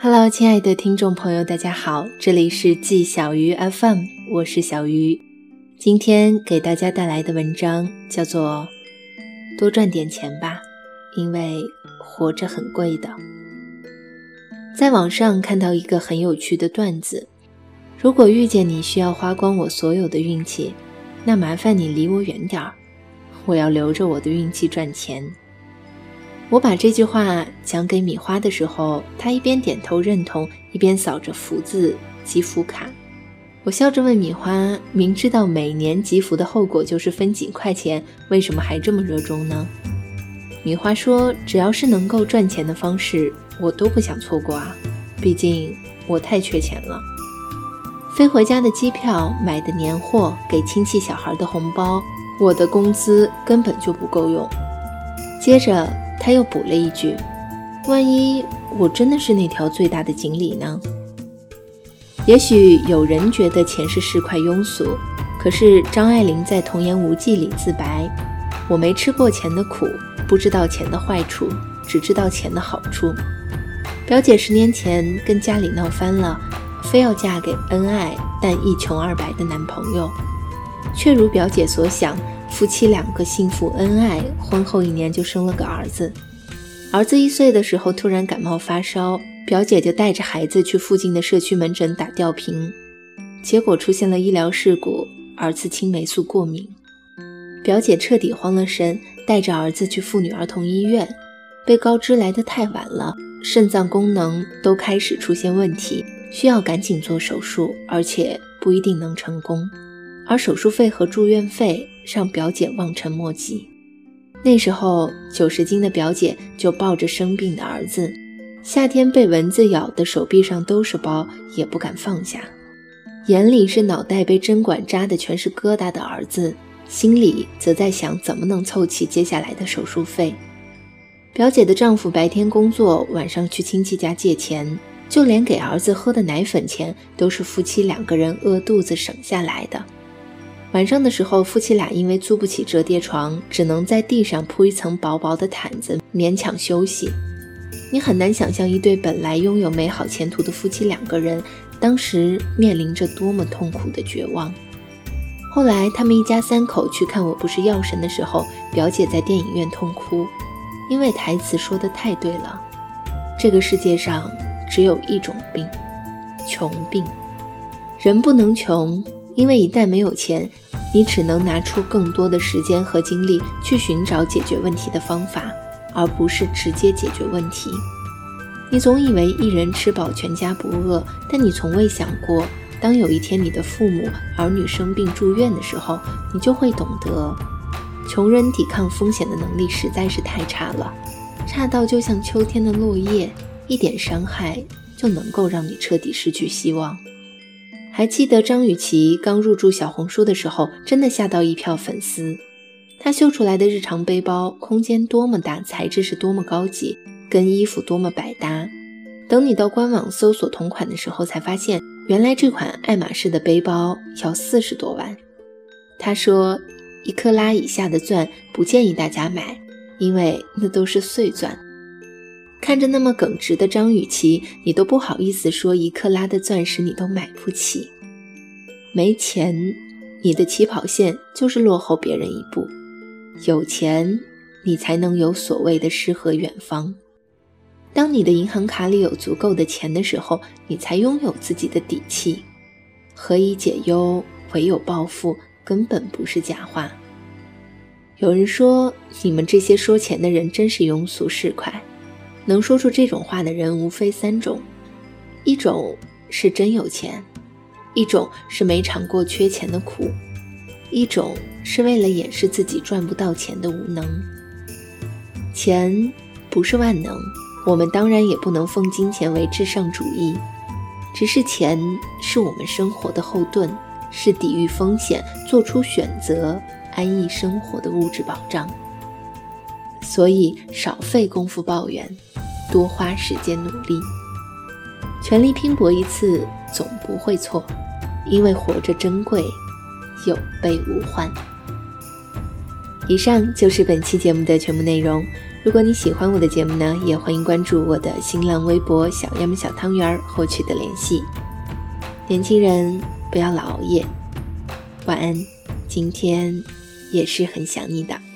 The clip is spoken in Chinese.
Hello，亲爱的听众朋友，大家好，这里是季小鱼 FM，我是小鱼。今天给大家带来的文章叫做《多赚点钱吧》，因为活着很贵的。在网上看到一个很有趣的段子：如果遇见你需要花光我所有的运气，那麻烦你离我远点儿，我要留着我的运气赚钱。我把这句话讲给米花的时候，她一边点头认同，一边扫着福字集福卡。我笑着问米花：“明知道每年集福的后果就是分几块钱，为什么还这么热衷呢？”米花说：“只要是能够赚钱的方式，我都不想错过啊，毕竟我太缺钱了。飞回家的机票、买的年货、给亲戚小孩的红包，我的工资根本就不够用。”接着。他又补了一句：“万一我真的是那条最大的锦鲤呢？”也许有人觉得钱是市侩庸俗，可是张爱玲在《童言无忌》里自白：“我没吃过钱的苦，不知道钱的坏处，只知道钱的好处。”表姐十年前跟家里闹翻了，非要嫁给恩爱但一穷二白的男朋友，却如表姐所想。夫妻两个幸福恩爱，婚后一年就生了个儿子。儿子一岁的时候突然感冒发烧，表姐就带着孩子去附近的社区门诊打吊瓶，结果出现了医疗事故，儿子青霉素过敏。表姐彻底慌了神，带着儿子去妇女儿童医院，被告知来得太晚了，肾脏功能都开始出现问题，需要赶紧做手术，而且不一定能成功。而手术费和住院费让表姐望尘莫及。那时候九十斤的表姐就抱着生病的儿子，夏天被蚊子咬的手臂上都是包，也不敢放下，眼里是脑袋被针管扎的全是疙瘩的儿子，心里则在想怎么能凑齐接下来的手术费。表姐的丈夫白天工作，晚上去亲戚家借钱，就连给儿子喝的奶粉钱都是夫妻两个人饿肚子省下来的。晚上的时候，夫妻俩因为租不起折叠床，只能在地上铺一层薄薄的毯子，勉强休息。你很难想象，一对本来拥有美好前途的夫妻两个人，当时面临着多么痛苦的绝望。后来，他们一家三口去看《我不是药神》的时候，表姐在电影院痛哭，因为台词说的太对了：这个世界上只有一种病，穷病。人不能穷。因为一旦没有钱，你只能拿出更多的时间和精力去寻找解决问题的方法，而不是直接解决问题。你总以为一人吃饱全家不饿，但你从未想过，当有一天你的父母、儿女生病住院的时候，你就会懂得，穷人抵抗风险的能力实在是太差了，差到就像秋天的落叶，一点伤害就能够让你彻底失去希望。还记得张雨绮刚入驻小红书的时候，真的吓到一票粉丝。她秀出来的日常背包，空间多么大，材质是多么高级，跟衣服多么百搭。等你到官网搜索同款的时候，才发现原来这款爱马仕的背包要四十多万。她说，一克拉以下的钻不建议大家买，因为那都是碎钻。看着那么耿直的张雨绮，你都不好意思说一克拉的钻石你都买不起。没钱，你的起跑线就是落后别人一步；有钱，你才能有所谓的诗和远方。当你的银行卡里有足够的钱的时候，你才拥有自己的底气。何以解忧，唯有暴富，根本不是假话。有人说，你们这些说钱的人真是庸俗市侩。能说出这种话的人无非三种：一种是真有钱，一种是没尝过缺钱的苦，一种是为了掩饰自己赚不到钱的无能。钱不是万能，我们当然也不能奉金钱为至上主义，只是钱是我们生活的后盾，是抵御风险、做出选择、安逸生活的物质保障。所以少费功夫抱怨。多花时间努力，全力拼搏一次总不会错，因为活着珍贵，有备无患。以上就是本期节目的全部内容。如果你喜欢我的节目呢，也欢迎关注我的新浪微博“小鸭们小汤圆儿”获取的联系。年轻人不要老熬夜，晚安。今天也是很想你的。